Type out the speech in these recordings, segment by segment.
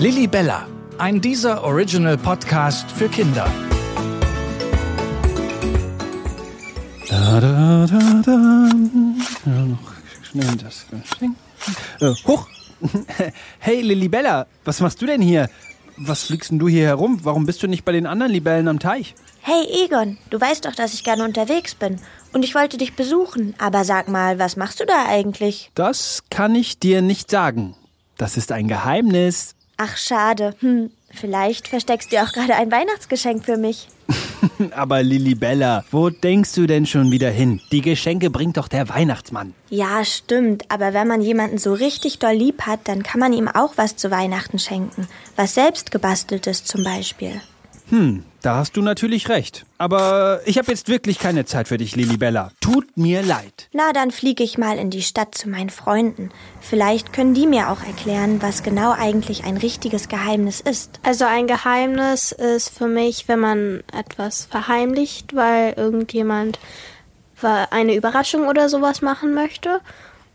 Lilly Bella, ein dieser Original Podcast für Kinder. Da, da, da, da. Ja, noch schnell das. Äh, hoch! Hey Lilibella, was machst du denn hier? Was fliegst denn du hier herum? Warum bist du nicht bei den anderen Libellen am Teich? Hey Egon, du weißt doch, dass ich gerne unterwegs bin. Und ich wollte dich besuchen. Aber sag mal, was machst du da eigentlich? Das kann ich dir nicht sagen. Das ist ein Geheimnis. Ach, schade. Hm, vielleicht versteckst du auch gerade ein Weihnachtsgeschenk für mich. Aber Lilibella, wo denkst du denn schon wieder hin? Die Geschenke bringt doch der Weihnachtsmann. Ja, stimmt. Aber wenn man jemanden so richtig doll lieb hat, dann kann man ihm auch was zu Weihnachten schenken. Was selbst gebasteltes zum Beispiel. Hm, da hast du natürlich recht. Aber ich habe jetzt wirklich keine Zeit für dich, Lilibella. Tut mir leid. Na, dann fliege ich mal in die Stadt zu meinen Freunden. Vielleicht können die mir auch erklären, was genau eigentlich ein richtiges Geheimnis ist. Also ein Geheimnis ist für mich, wenn man etwas verheimlicht, weil irgendjemand eine Überraschung oder sowas machen möchte.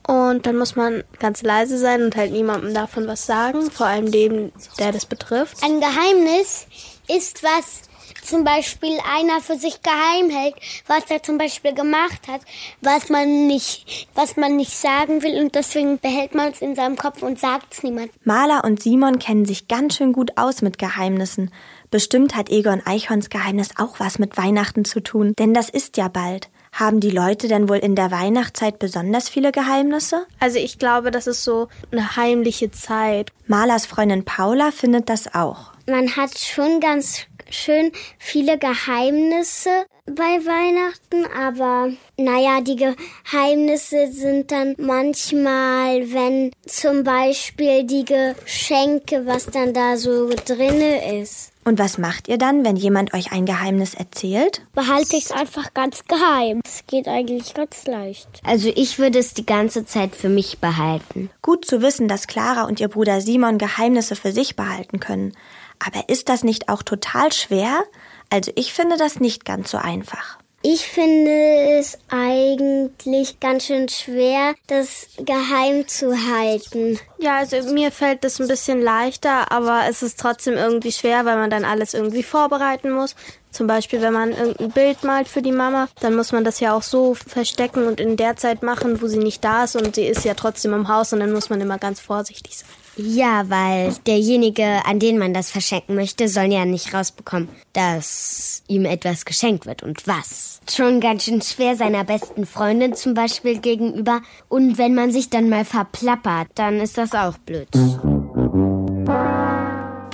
Und dann muss man ganz leise sein und halt niemandem davon was sagen, vor allem dem, der das betrifft. Ein Geheimnis ist, was zum Beispiel einer für sich geheim hält, was er zum Beispiel gemacht hat, was man nicht, was man nicht sagen will und deswegen behält man es in seinem Kopf und sagt es niemand. Maler und Simon kennen sich ganz schön gut aus mit Geheimnissen. Bestimmt hat Egon Eichhorns Geheimnis auch was mit Weihnachten zu tun, denn das ist ja bald. Haben die Leute denn wohl in der Weihnachtszeit besonders viele Geheimnisse? Also ich glaube, das ist so eine heimliche Zeit. Malers Freundin Paula findet das auch. Man hat schon ganz schön viele Geheimnisse bei Weihnachten, aber naja, die Geheimnisse sind dann manchmal, wenn zum Beispiel die Geschenke, was dann da so drinne ist. Und was macht ihr dann, wenn jemand euch ein Geheimnis erzählt? Behalte ich es einfach ganz geheim. Es geht eigentlich ganz leicht. Also ich würde es die ganze Zeit für mich behalten. Gut zu wissen, dass Clara und ihr Bruder Simon Geheimnisse für sich behalten können. Aber ist das nicht auch total schwer? Also ich finde das nicht ganz so einfach. Ich finde es eigentlich ganz schön schwer, das geheim zu halten. Ja, also mir fällt das ein bisschen leichter, aber es ist trotzdem irgendwie schwer, weil man dann alles irgendwie vorbereiten muss. Zum Beispiel, wenn man irgendein Bild malt für die Mama, dann muss man das ja auch so verstecken und in der Zeit machen, wo sie nicht da ist und sie ist ja trotzdem im Haus und dann muss man immer ganz vorsichtig sein. Ja, weil derjenige, an den man das verschenken möchte, soll ja nicht rausbekommen, dass ihm etwas geschenkt wird und was. Schon ganz schön schwer seiner besten Freundin zum Beispiel gegenüber. Und wenn man sich dann mal verplappert, dann ist das auch blöd.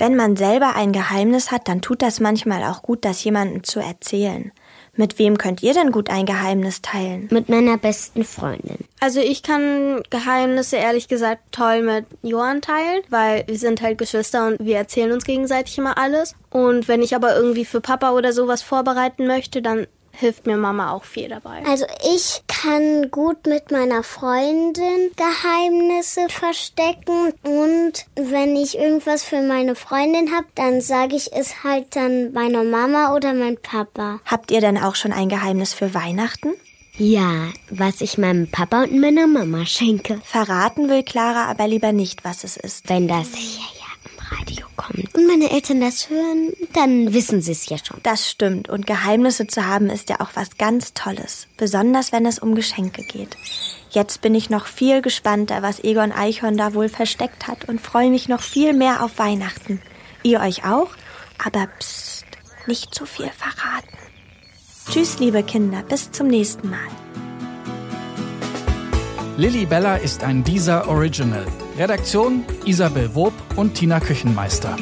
Wenn man selber ein Geheimnis hat, dann tut das manchmal auch gut, das jemandem zu erzählen. Mit wem könnt ihr denn gut ein Geheimnis teilen? Mit meiner besten Freundin. Also ich kann Geheimnisse ehrlich gesagt toll mit Johann teilen, weil wir sind halt Geschwister und wir erzählen uns gegenseitig immer alles. Und wenn ich aber irgendwie für Papa oder sowas vorbereiten möchte, dann hilft mir Mama auch viel dabei. Also ich kann gut mit meiner Freundin Geheimnisse verstecken und wenn ich irgendwas für meine Freundin habe, dann sage ich es halt dann meiner Mama oder mein Papa. Habt ihr denn auch schon ein Geheimnis für Weihnachten? Ja, was ich meinem Papa und meiner Mama schenke. Verraten will Clara aber lieber nicht, was es ist. Wenn das hier Radio kommt und meine Eltern das hören, dann wissen sie es ja schon. Das stimmt. Und Geheimnisse zu haben ist ja auch was ganz Tolles. Besonders wenn es um Geschenke geht. Jetzt bin ich noch viel gespannter, was Egon Eichhorn da wohl versteckt hat und freue mich noch viel mehr auf Weihnachten. Ihr euch auch? Aber psst, nicht zu viel verraten. Tschüss, liebe Kinder, bis zum nächsten Mal. Lilly Bella ist ein dieser Original. Redaktion Isabel Wob und Tina Küchenmeister.